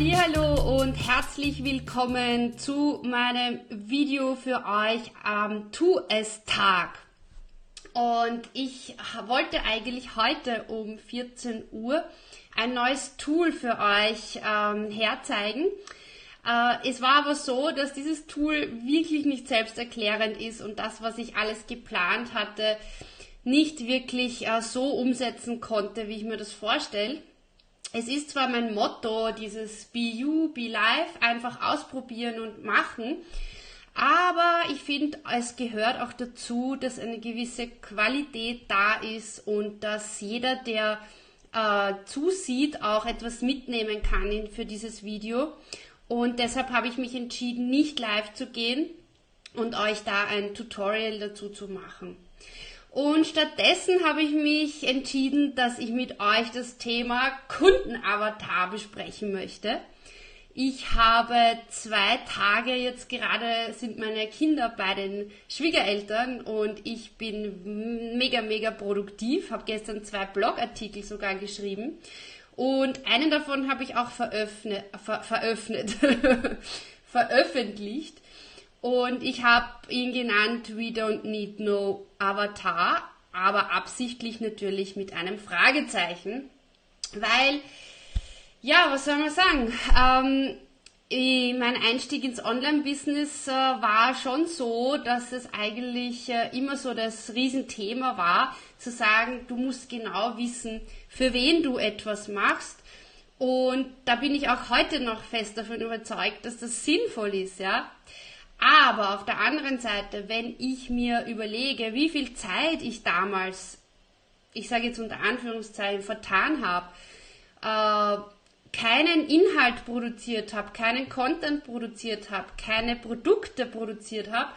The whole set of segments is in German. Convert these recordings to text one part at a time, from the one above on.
Hallo und herzlich willkommen zu meinem Video für euch am Tu es Tag. Und ich wollte eigentlich heute um 14 Uhr ein neues Tool für euch ähm, herzeigen. Äh, es war aber so, dass dieses Tool wirklich nicht selbsterklärend ist und das, was ich alles geplant hatte, nicht wirklich äh, so umsetzen konnte, wie ich mir das vorstelle es ist zwar mein Motto, dieses Be You, Be Life, einfach ausprobieren und machen, aber ich finde, es gehört auch dazu, dass eine gewisse Qualität da ist und dass jeder, der äh, zusieht, auch etwas mitnehmen kann in, für dieses Video. Und deshalb habe ich mich entschieden, nicht live zu gehen und euch da ein Tutorial dazu zu machen. Und stattdessen habe ich mich entschieden, dass ich mit euch das Thema Kundenavatar besprechen möchte. Ich habe zwei Tage jetzt gerade sind meine Kinder bei den Schwiegereltern und ich bin mega, mega produktiv. Habe gestern zwei Blogartikel sogar geschrieben und einen davon habe ich auch veröffnet, ver, veröffnet, veröffentlicht. Und ich habe ihn genannt We Don't Need No Avatar, aber absichtlich natürlich mit einem Fragezeichen, weil, ja, was soll man sagen? Ähm, mein Einstieg ins Online-Business äh, war schon so, dass es eigentlich äh, immer so das Riesenthema war, zu sagen, du musst genau wissen, für wen du etwas machst. Und da bin ich auch heute noch fest davon überzeugt, dass das sinnvoll ist, ja. Aber auf der anderen Seite, wenn ich mir überlege, wie viel Zeit ich damals, ich sage jetzt unter Anführungszeichen, vertan habe, äh, keinen Inhalt produziert habe, keinen Content produziert habe, keine Produkte produziert habe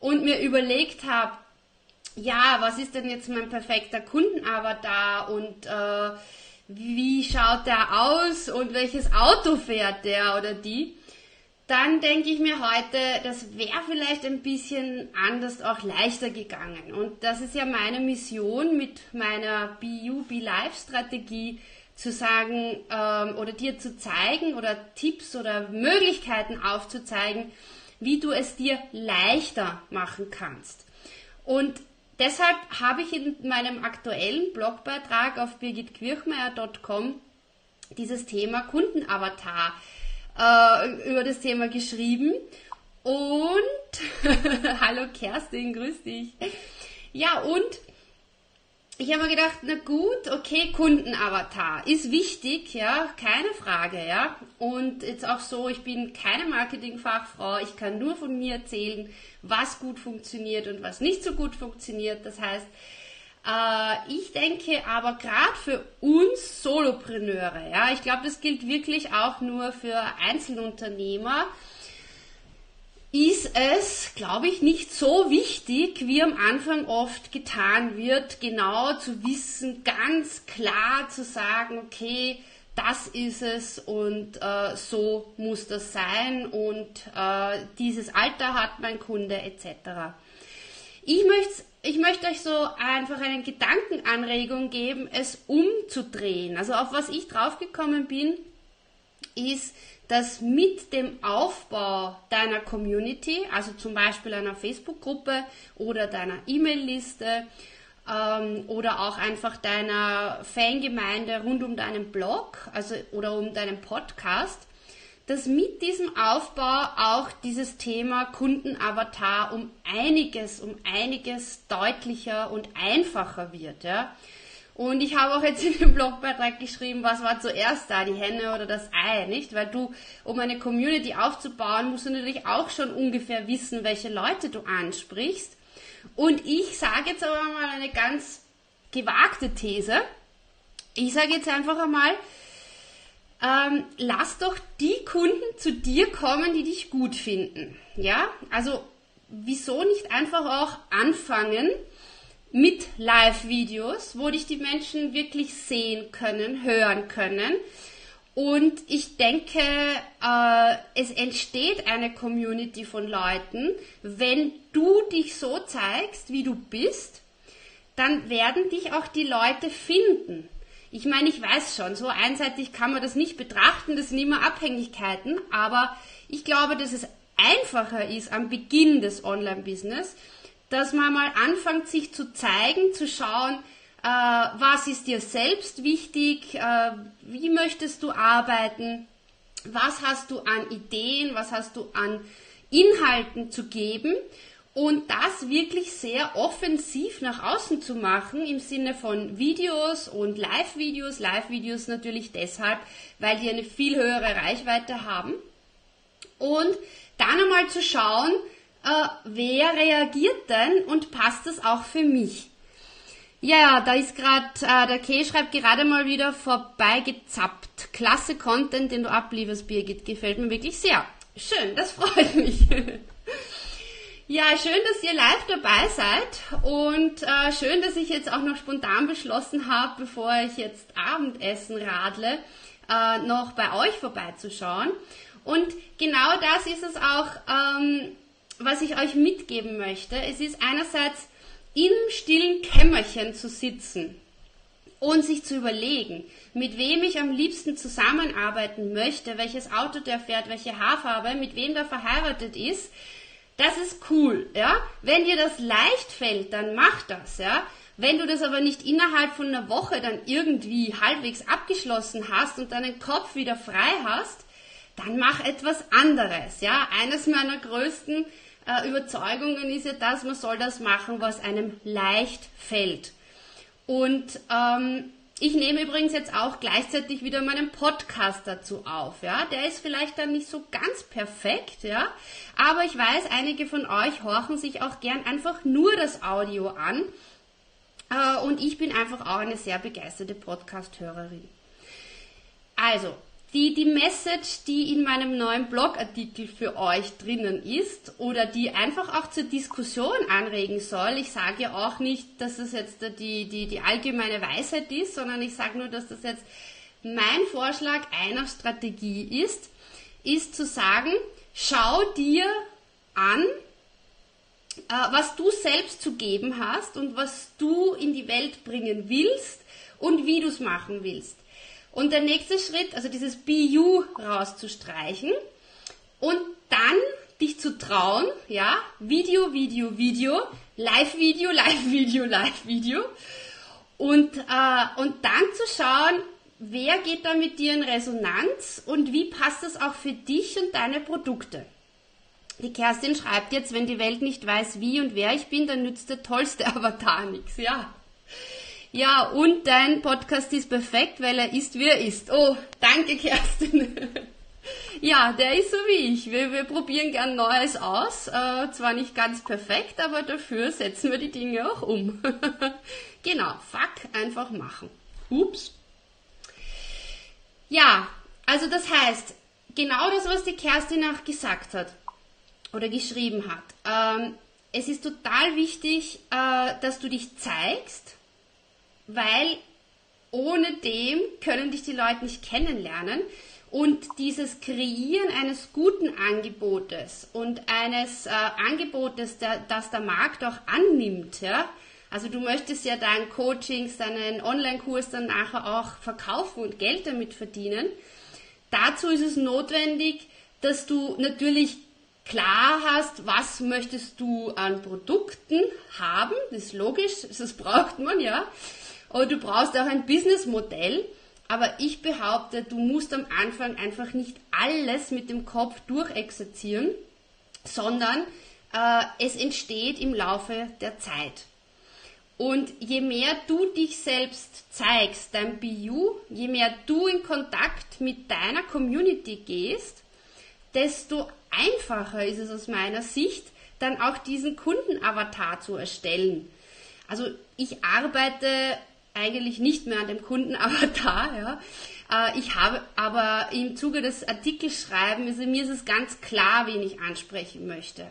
und mir überlegt habe, ja, was ist denn jetzt mein perfekter Kundenavatar und äh, wie schaut der aus und welches Auto fährt der oder die, dann denke ich mir heute, das wäre vielleicht ein bisschen anders auch leichter gegangen. Und das ist ja meine Mission mit meiner BU Be Life Strategie zu sagen ähm, oder dir zu zeigen oder Tipps oder Möglichkeiten aufzuzeigen, wie du es dir leichter machen kannst. Und deshalb habe ich in meinem aktuellen Blogbeitrag auf birgitquirchmeier.com dieses Thema Kundenavatar äh, über das Thema geschrieben. Und hallo Kerstin, grüß dich. Ja, und ich habe mir gedacht, na gut, okay, Kundenavatar ist wichtig, ja, keine Frage, ja. Und jetzt auch so, ich bin keine Marketingfachfrau, ich kann nur von mir erzählen, was gut funktioniert und was nicht so gut funktioniert. Das heißt, äh, ich denke aber gerade für uns Solopreneure, ja, ich glaube, das gilt wirklich auch nur für Einzelunternehmer, ist es, glaube ich, nicht so wichtig, wie am Anfang oft getan wird, genau zu wissen, ganz klar zu sagen, okay, das ist es und äh, so muss das sein und äh, dieses Alter hat mein Kunde etc. Ich möchte ich möchte euch so einfach eine Gedankenanregung geben, es umzudrehen. Also auf was ich draufgekommen bin, ist, dass mit dem Aufbau deiner Community, also zum Beispiel einer Facebook-Gruppe oder deiner E-Mail-Liste ähm, oder auch einfach deiner Fangemeinde rund um deinen Blog, also oder um deinen Podcast, dass mit diesem Aufbau auch dieses Thema Kundenavatar um einiges, um einiges deutlicher und einfacher wird, ja. Und ich habe auch jetzt in dem Blogbeitrag geschrieben, was war zuerst da, die Henne oder das Ei, nicht? Weil du, um eine Community aufzubauen, musst du natürlich auch schon ungefähr wissen, welche Leute du ansprichst. Und ich sage jetzt aber mal eine ganz gewagte These. Ich sage jetzt einfach einmal, lass doch die Kunden zu dir kommen, die dich gut finden. Ja, also wieso nicht einfach auch anfangen mit Live-Videos, wo dich die Menschen wirklich sehen können, hören können. Und ich denke, äh, es entsteht eine Community von Leuten, wenn du dich so zeigst, wie du bist, dann werden dich auch die Leute finden. Ich meine, ich weiß schon, so einseitig kann man das nicht betrachten, das sind immer Abhängigkeiten, aber ich glaube, dass es einfacher ist am Beginn des Online-Business, dass man mal anfängt, sich zu zeigen, zu schauen, äh, was ist dir selbst wichtig, äh, wie möchtest du arbeiten, was hast du an Ideen, was hast du an Inhalten zu geben und das wirklich sehr offensiv nach außen zu machen im Sinne von Videos und Live-Videos. Live-Videos natürlich deshalb, weil die eine viel höhere Reichweite haben. Und dann einmal zu schauen, äh, wer reagiert denn und passt das auch für mich. Ja, da ist gerade, äh, der Kay schreibt gerade mal wieder vorbeigezappt. Klasse Content, den du ablieferst, Birgit. Gefällt mir wirklich sehr. Schön, das freut mich. Ja, schön, dass ihr live dabei seid und äh, schön, dass ich jetzt auch noch spontan beschlossen habe, bevor ich jetzt Abendessen radle, äh, noch bei euch vorbeizuschauen. Und genau das ist es auch, ähm, was ich euch mitgeben möchte. Es ist einerseits im stillen Kämmerchen zu sitzen und sich zu überlegen, mit wem ich am liebsten zusammenarbeiten möchte, welches Auto der fährt, welche Haarfarbe, mit wem der verheiratet ist das ist cool, ja. Wenn dir das leicht fällt, dann mach das, ja. Wenn du das aber nicht innerhalb von einer Woche dann irgendwie halbwegs abgeschlossen hast und deinen Kopf wieder frei hast, dann mach etwas anderes, ja. Eines meiner größten äh, Überzeugungen ist ja das, man soll das machen, was einem leicht fällt. Und ähm, ich nehme übrigens jetzt auch gleichzeitig wieder meinen Podcast dazu auf, ja. Der ist vielleicht dann nicht so ganz perfekt, ja. Aber ich weiß, einige von euch horchen sich auch gern einfach nur das Audio an. Äh, und ich bin einfach auch eine sehr begeisterte Podcast-Hörerin. Also, die, die Message, die in meinem neuen Blogartikel für euch drinnen ist oder die einfach auch zur Diskussion anregen soll. Ich sage ja auch nicht, dass das jetzt die, die, die allgemeine Weisheit ist, sondern ich sage nur, dass das jetzt mein Vorschlag einer Strategie ist, ist zu sagen, schau dir an, äh, was du selbst zu geben hast und was du in die Welt bringen willst und wie du es machen willst. Und der nächste Schritt, also dieses BU rauszustreichen und dann dich zu trauen, ja, Video, Video, Video, Live-Video, Live-Video, Live-Video und, äh, und dann zu schauen, wer geht da mit dir in Resonanz und wie passt das auch für dich und deine Produkte. Die Kerstin schreibt jetzt, wenn die Welt nicht weiß, wie und wer ich bin, dann nützt der tollste Avatar nichts. Ja, ja, und dein Podcast ist perfekt, weil er ist, wie er ist. Oh, danke, Kerstin. ja, der ist so wie ich. Wir, wir probieren gern Neues aus. Äh, zwar nicht ganz perfekt, aber dafür setzen wir die Dinge auch um. genau, fuck, einfach machen. Ups. Ja, also das heißt, genau das, was die Kerstin auch gesagt hat oder geschrieben hat. Ähm, es ist total wichtig, äh, dass du dich zeigst weil ohne dem können dich die Leute nicht kennenlernen. Und dieses Kreieren eines guten Angebotes und eines äh, Angebotes, der, das der Markt auch annimmt, ja, also du möchtest ja deinen Coachings, deinen Online-Kurs dann nachher auch verkaufen und Geld damit verdienen. Dazu ist es notwendig, dass du natürlich klar hast, was möchtest du an Produkten haben. Das ist logisch, das braucht man ja. Aber du brauchst auch ein Businessmodell. Aber ich behaupte, du musst am Anfang einfach nicht alles mit dem Kopf durchexerzieren, sondern äh, es entsteht im Laufe der Zeit. Und je mehr du dich selbst zeigst, dein BU, je mehr du in Kontakt mit deiner Community gehst, desto einfacher ist es aus meiner Sicht, dann auch diesen Kundenavatar zu erstellen. Also ich arbeite eigentlich nicht mehr an dem Kundenavatar. Ja. Äh, ich habe aber im Zuge des Artikelschreibens, also mir ist es ganz klar, wen ich ansprechen möchte.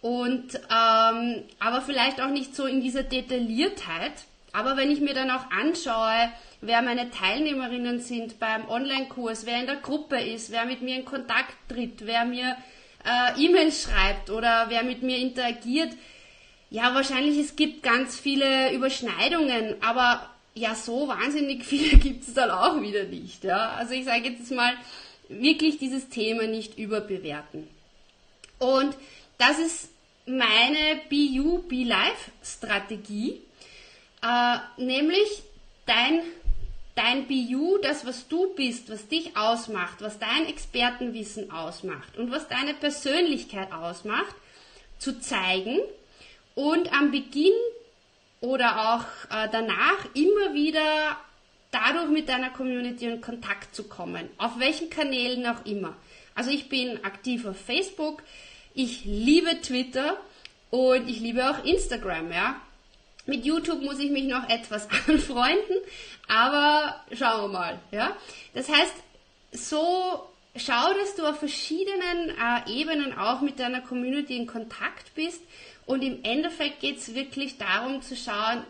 Und ähm, aber vielleicht auch nicht so in dieser Detailliertheit. Aber wenn ich mir dann auch anschaue, wer meine Teilnehmerinnen sind beim Online-Kurs, wer in der Gruppe ist, wer mit mir in Kontakt tritt, wer mir äh, E-Mails schreibt oder wer mit mir interagiert, ja, wahrscheinlich es gibt ganz viele Überschneidungen, aber ja, so wahnsinnig viele gibt es dann auch wieder nicht. Ja? Also ich sage jetzt mal, wirklich dieses Thema nicht überbewerten. Und das ist meine BU Be Life Strategie, äh, nämlich dein, dein BU, das was du bist, was dich ausmacht, was dein Expertenwissen ausmacht und was deine Persönlichkeit ausmacht, zu zeigen und am Beginn oder auch äh, danach immer wieder dadurch mit deiner Community in Kontakt zu kommen. Auf welchen Kanälen auch immer. Also ich bin aktiv auf Facebook, ich liebe Twitter und ich liebe auch Instagram, ja. Mit YouTube muss ich mich noch etwas anfreunden, aber schauen wir mal, ja. Das heißt, so schau, dass du auf verschiedenen äh, Ebenen auch mit deiner Community in Kontakt bist und im Endeffekt geht es wirklich darum zu schauen,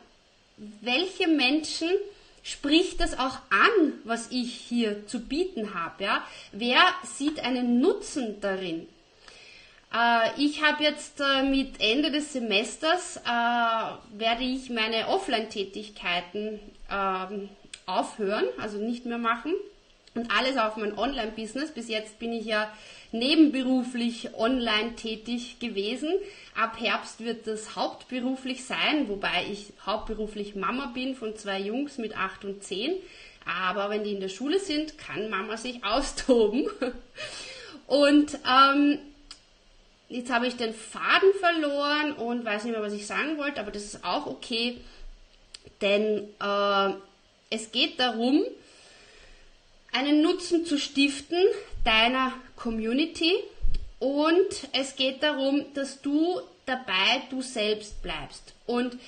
welche Menschen spricht das auch an, was ich hier zu bieten habe. Ja? Wer sieht einen Nutzen darin? Äh, ich habe jetzt äh, mit Ende des Semesters, äh, werde ich meine Offline-Tätigkeiten ähm, aufhören, also nicht mehr machen und alles auf mein Online-Business. Bis jetzt bin ich ja nebenberuflich online tätig gewesen. Ab Herbst wird das hauptberuflich sein, wobei ich hauptberuflich Mama bin von zwei Jungs mit acht und zehn. Aber wenn die in der Schule sind, kann Mama sich austoben. Und ähm, jetzt habe ich den Faden verloren und weiß nicht mehr, was ich sagen wollte, aber das ist auch okay, denn äh, es geht darum, einen Nutzen zu stiften deiner Community und es geht darum, dass du dabei du selbst bleibst. Und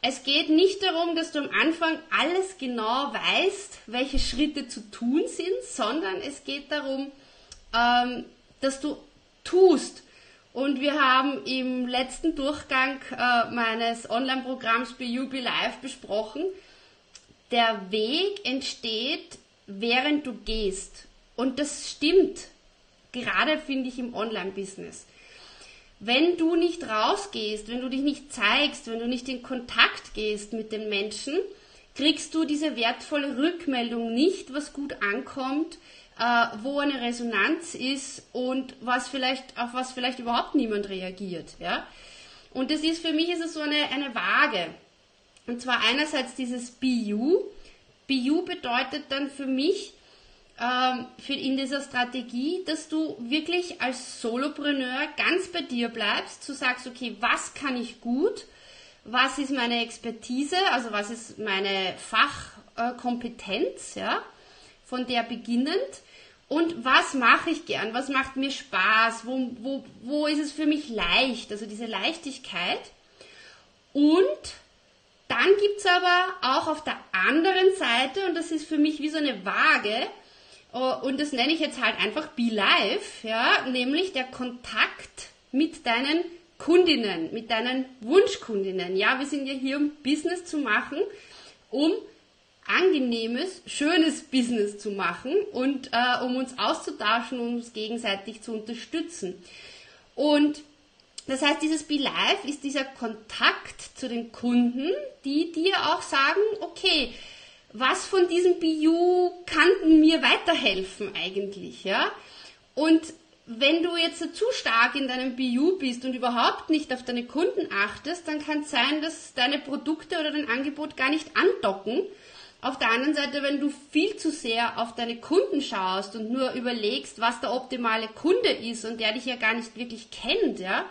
es geht nicht darum, dass du am Anfang alles genau weißt, welche Schritte zu tun sind, sondern es geht darum, ähm, dass du tust. Und wir haben im letzten Durchgang äh, meines Online-Programms BUB Live besprochen, der Weg entsteht, während du gehst. Und das stimmt, gerade finde ich im Online-Business. Wenn du nicht rausgehst, wenn du dich nicht zeigst, wenn du nicht in Kontakt gehst mit den Menschen, kriegst du diese wertvolle Rückmeldung nicht, was gut ankommt, äh, wo eine Resonanz ist und was vielleicht, auf was vielleicht überhaupt niemand reagiert. Ja? Und das ist für mich ist es so eine, eine Waage. Und zwar einerseits dieses BU. BU bedeutet dann für mich, ähm, für in dieser Strategie, dass du wirklich als Solopreneur ganz bei dir bleibst, zu sagst, okay, was kann ich gut, was ist meine Expertise, also was ist meine Fachkompetenz, ja, von der beginnend? Und was mache ich gern, was macht mir Spaß, wo, wo, wo ist es für mich leicht, also diese Leichtigkeit. Und dann gibt es aber auch auf der anderen Seite, und das ist für mich wie so eine Waage, Oh, und das nenne ich jetzt halt einfach Be Live, ja, nämlich der Kontakt mit deinen Kundinnen, mit deinen Wunschkundinnen. Ja, wir sind ja hier, um Business zu machen, um angenehmes, schönes Business zu machen und äh, um uns auszutauschen, um uns gegenseitig zu unterstützen. Und das heißt, dieses Be Live ist dieser Kontakt zu den Kunden, die dir auch sagen, okay, was von diesem BU kann mir weiterhelfen eigentlich, ja? Und wenn du jetzt zu stark in deinem BU bist und überhaupt nicht auf deine Kunden achtest, dann kann es sein, dass deine Produkte oder dein Angebot gar nicht andocken. Auf der anderen Seite, wenn du viel zu sehr auf deine Kunden schaust und nur überlegst, was der optimale Kunde ist und der dich ja gar nicht wirklich kennt, ja,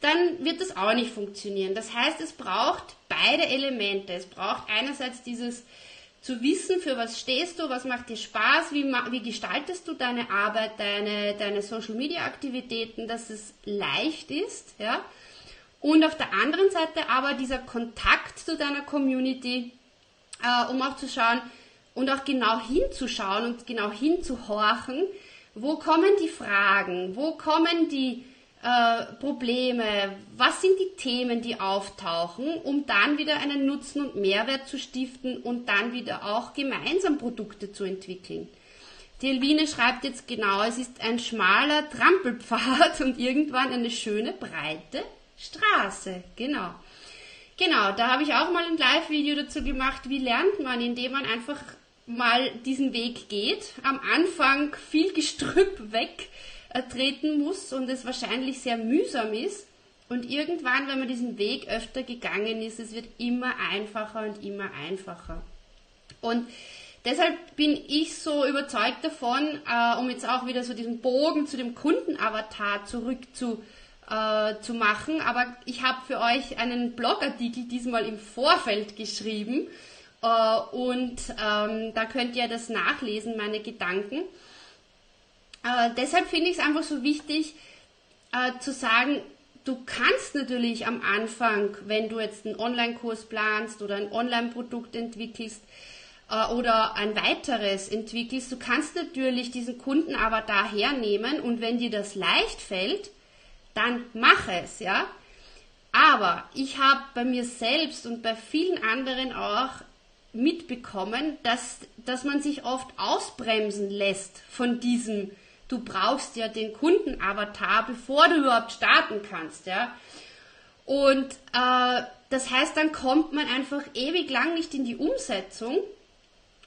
dann wird das auch nicht funktionieren. Das heißt, es braucht beide Elemente. Es braucht einerseits dieses zu wissen, für was stehst du, was macht dir Spaß, wie, wie gestaltest du deine Arbeit, deine, deine Social Media Aktivitäten, dass es leicht ist, ja. Und auf der anderen Seite aber dieser Kontakt zu deiner Community, äh, um auch zu schauen und auch genau hinzuschauen und genau hinzuhorchen, wo kommen die Fragen, wo kommen die äh, Probleme, was sind die Themen, die auftauchen, um dann wieder einen Nutzen und Mehrwert zu stiften und dann wieder auch gemeinsam Produkte zu entwickeln. Die Elvine schreibt jetzt genau, es ist ein schmaler Trampelpfad und irgendwann eine schöne breite Straße. Genau. Genau, da habe ich auch mal ein Live-Video dazu gemacht, wie lernt man, indem man einfach mal diesen Weg geht. Am Anfang viel Gestrüpp wegtreten muss und es wahrscheinlich sehr mühsam ist. Und irgendwann, wenn man diesen Weg öfter gegangen ist, es wird immer einfacher und immer einfacher. Und deshalb bin ich so überzeugt davon, äh, um jetzt auch wieder so diesen Bogen zu dem Kundenavatar zurück zu, äh, zu machen. Aber ich habe für euch einen Blogartikel diesmal im Vorfeld geschrieben äh, und ähm, da könnt ihr das nachlesen, meine Gedanken. Äh, deshalb finde ich es einfach so wichtig äh, zu sagen, du kannst natürlich am Anfang, wenn du jetzt einen Online-Kurs planst oder ein Online-Produkt entwickelst äh, oder ein weiteres entwickelst, du kannst natürlich diesen Kunden aber da hernehmen und wenn dir das leicht fällt, dann mach es, ja. Aber ich habe bei mir selbst und bei vielen anderen auch mitbekommen, dass, dass man sich oft ausbremsen lässt von diesem, du brauchst ja den Kundenavatar, bevor du überhaupt starten kannst, ja. Und äh, das heißt, dann kommt man einfach ewig lang nicht in die Umsetzung.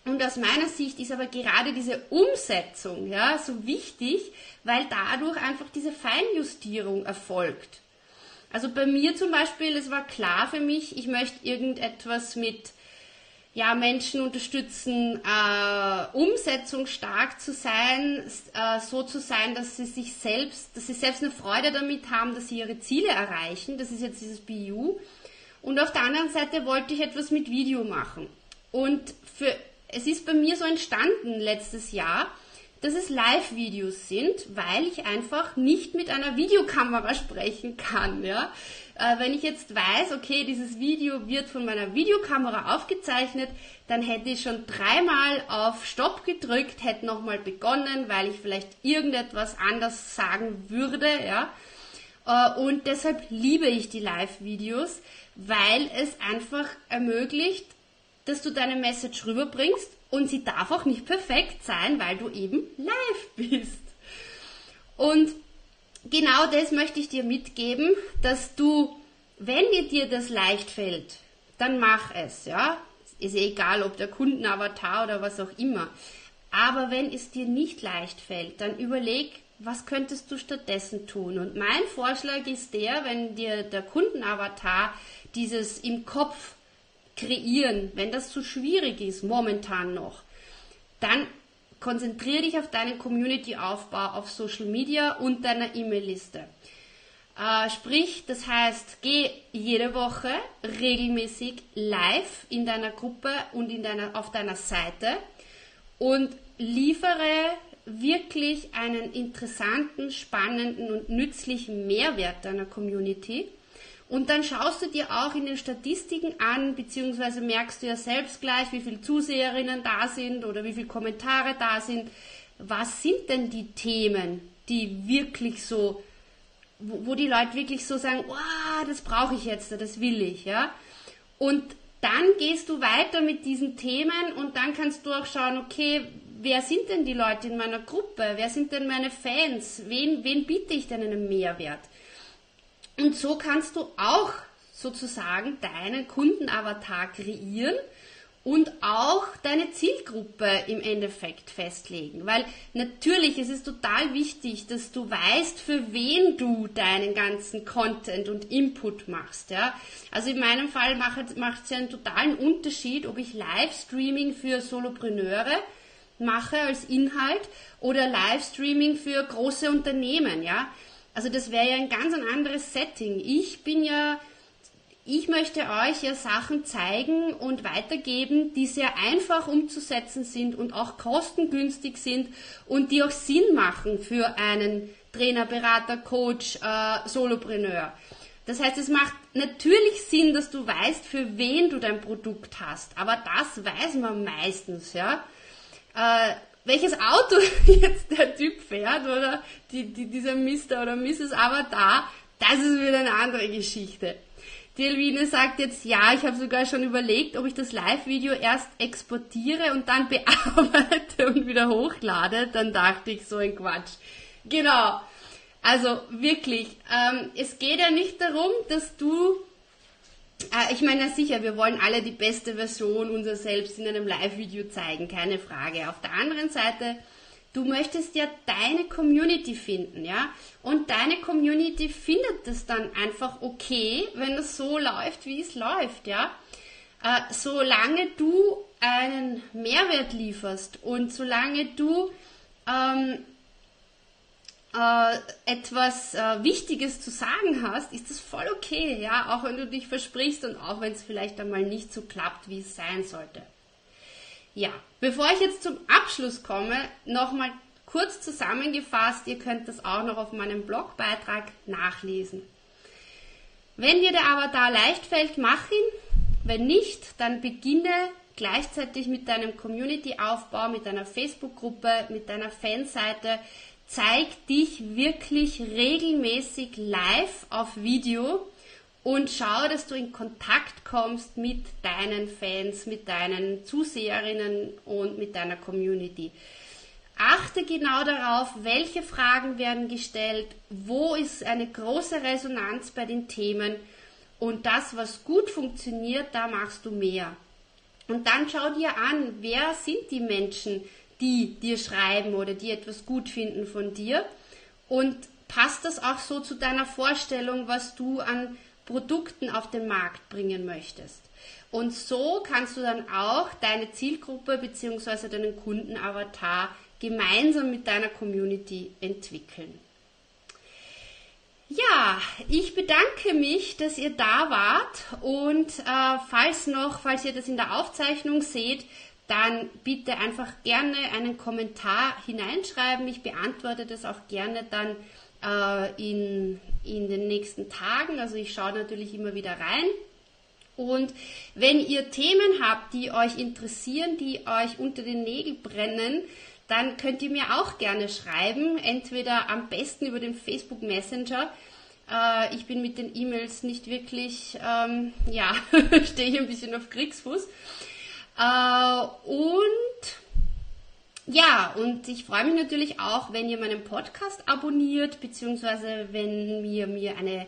Und aus meiner Sicht ist aber gerade diese Umsetzung ja, so wichtig, weil dadurch einfach diese Feinjustierung erfolgt. Also bei mir zum Beispiel, es war klar für mich, ich möchte irgendetwas mit ja, Menschen unterstützen, äh, umsetzungsstark zu sein, äh, so zu sein, dass sie sich selbst, dass sie selbst eine Freude damit haben, dass sie ihre Ziele erreichen. Das ist jetzt dieses BU. Und auf der anderen Seite wollte ich etwas mit Video machen. Und für, es ist bei mir so entstanden letztes Jahr, dass es Live-Videos sind, weil ich einfach nicht mit einer Videokamera sprechen kann. Ja? Äh, wenn ich jetzt weiß, okay, dieses Video wird von meiner Videokamera aufgezeichnet, dann hätte ich schon dreimal auf Stopp gedrückt, hätte nochmal begonnen, weil ich vielleicht irgendetwas anders sagen würde. Ja? Äh, und deshalb liebe ich die Live-Videos, weil es einfach ermöglicht, dass du deine Message rüberbringst und sie darf auch nicht perfekt sein, weil du eben live bist. Und genau das möchte ich dir mitgeben, dass du, wenn dir das leicht fällt, dann mach es, ja. Ist egal, ob der Kundenavatar oder was auch immer. Aber wenn es dir nicht leicht fällt, dann überleg, was könntest du stattdessen tun? Und mein Vorschlag ist der, wenn dir der Kundenavatar dieses im Kopf kreieren, wenn das zu schwierig ist, momentan noch, dann konzentriere dich auf deinen Community-Aufbau auf Social Media und deiner E-Mail-Liste. Äh, sprich, das heißt, geh jede Woche regelmäßig live in deiner Gruppe und in deiner, auf deiner Seite und liefere wirklich einen interessanten, spannenden und nützlichen Mehrwert deiner Community und dann schaust du dir auch in den Statistiken an, beziehungsweise merkst du ja selbst gleich, wie viele Zuseherinnen da sind oder wie viele Kommentare da sind. Was sind denn die Themen, die wirklich so, wo, wo die Leute wirklich so sagen, oh, das brauche ich jetzt, das will ich, ja? Und dann gehst du weiter mit diesen Themen und dann kannst du auch schauen, okay, wer sind denn die Leute in meiner Gruppe? Wer sind denn meine Fans? Wen, wen biete ich denn einen Mehrwert? Und so kannst du auch sozusagen deinen Kundenavatar kreieren und auch deine Zielgruppe im Endeffekt festlegen. Weil natürlich ist es total wichtig, dass du weißt, für wen du deinen ganzen Content und Input machst. Ja? Also in meinem Fall macht es ja einen totalen Unterschied, ob ich Livestreaming für Solopreneure mache als Inhalt oder Livestreaming für große Unternehmen. Ja? Also das wäre ja ein ganz ein anderes Setting. Ich bin ja, ich möchte euch ja Sachen zeigen und weitergeben, die sehr einfach umzusetzen sind und auch kostengünstig sind und die auch Sinn machen für einen Trainer, Berater, Coach, äh, Solopreneur. Das heißt, es macht natürlich Sinn, dass du weißt, für wen du dein Produkt hast. Aber das weiß man meistens, ja. Äh, welches Auto jetzt der Typ fährt oder die, die, dieser Mr. oder Mrs. Avatar, das ist wieder eine andere Geschichte. Die Elvine sagt jetzt, ja, ich habe sogar schon überlegt, ob ich das Live-Video erst exportiere und dann bearbeite und wieder hochlade. Dann dachte ich, so ein Quatsch. Genau. Also wirklich, ähm, es geht ja nicht darum, dass du, ich meine sicher, wir wollen alle die beste Version unser selbst in einem Live-Video zeigen, keine Frage. Auf der anderen Seite, du möchtest ja deine Community finden, ja, und deine Community findet es dann einfach okay, wenn es so läuft, wie es läuft, ja. Äh, solange du einen Mehrwert lieferst und solange du ähm, äh, etwas äh, Wichtiges zu sagen hast, ist das voll okay, ja, auch wenn du dich versprichst und auch wenn es vielleicht einmal nicht so klappt, wie es sein sollte. Ja, bevor ich jetzt zum Abschluss komme, nochmal kurz zusammengefasst, ihr könnt das auch noch auf meinem Blogbeitrag nachlesen. Wenn dir der Avatar leicht fällt, mach ihn. Wenn nicht, dann beginne gleichzeitig mit deinem Community-Aufbau, mit deiner Facebook-Gruppe, mit deiner Fanseite, zeig dich wirklich regelmäßig live auf Video und schau, dass du in Kontakt kommst mit deinen Fans, mit deinen Zuseherinnen und mit deiner Community. Achte genau darauf, welche Fragen werden gestellt, wo ist eine große Resonanz bei den Themen und das, was gut funktioniert, da machst du mehr. Und dann schau dir an, wer sind die Menschen, die dir schreiben oder die etwas gut finden von dir. Und passt das auch so zu deiner Vorstellung, was du an Produkten auf den Markt bringen möchtest. Und so kannst du dann auch deine Zielgruppe bzw. deinen Kundenavatar gemeinsam mit deiner Community entwickeln. Ja, ich bedanke mich, dass ihr da wart und äh, falls noch, falls ihr das in der Aufzeichnung seht, dann bitte einfach gerne einen Kommentar hineinschreiben. Ich beantworte das auch gerne dann äh, in, in den nächsten Tagen. Also ich schaue natürlich immer wieder rein. Und wenn ihr Themen habt, die euch interessieren, die euch unter den Nägeln brennen, dann könnt ihr mir auch gerne schreiben. Entweder am besten über den Facebook Messenger. Äh, ich bin mit den E-Mails nicht wirklich, ähm, ja, stehe ich ein bisschen auf Kriegsfuß. Äh, und ja, und ich freue mich natürlich auch, wenn ihr meinen Podcast abonniert, beziehungsweise wenn ihr mir eine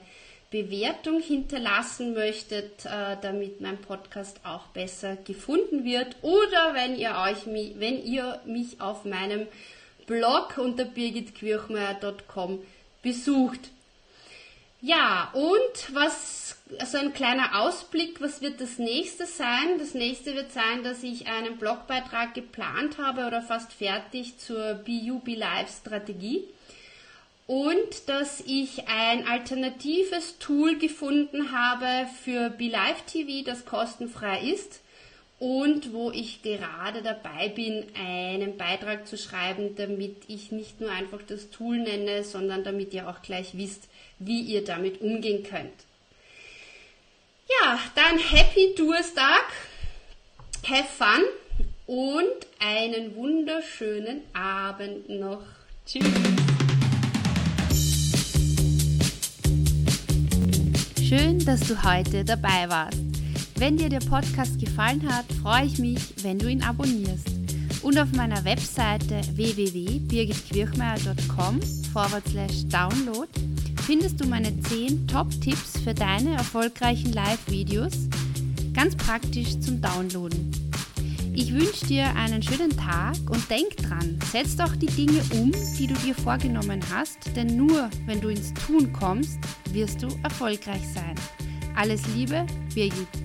Bewertung hinterlassen möchtet, äh, damit mein Podcast auch besser gefunden wird. Oder wenn ihr euch, wenn ihr mich auf meinem Blog unter birgitquirchmeier.com besucht. Ja, und was, also ein kleiner Ausblick, was wird das nächste sein? Das nächste wird sein, dass ich einen Blogbeitrag geplant habe oder fast fertig zur BUB Live Strategie und dass ich ein alternatives Tool gefunden habe für BeLive TV, das kostenfrei ist und wo ich gerade dabei bin, einen Beitrag zu schreiben, damit ich nicht nur einfach das Tool nenne, sondern damit ihr auch gleich wisst, wie ihr damit umgehen könnt. Ja, dann Happy Durstag, have fun und einen wunderschönen Abend noch. Tschüss. Schön, dass du heute dabei warst. Wenn dir der Podcast gefallen hat, freue ich mich, wenn du ihn abonnierst. Und auf meiner Webseite www.birgitquirchmeier.com download findest du meine 10 Top-Tipps für deine erfolgreichen Live-Videos, ganz praktisch zum Downloaden. Ich wünsche dir einen schönen Tag und denk dran, setz doch die Dinge um, die du dir vorgenommen hast, denn nur wenn du ins Tun kommst, wirst du erfolgreich sein. Alles Liebe, Birgit.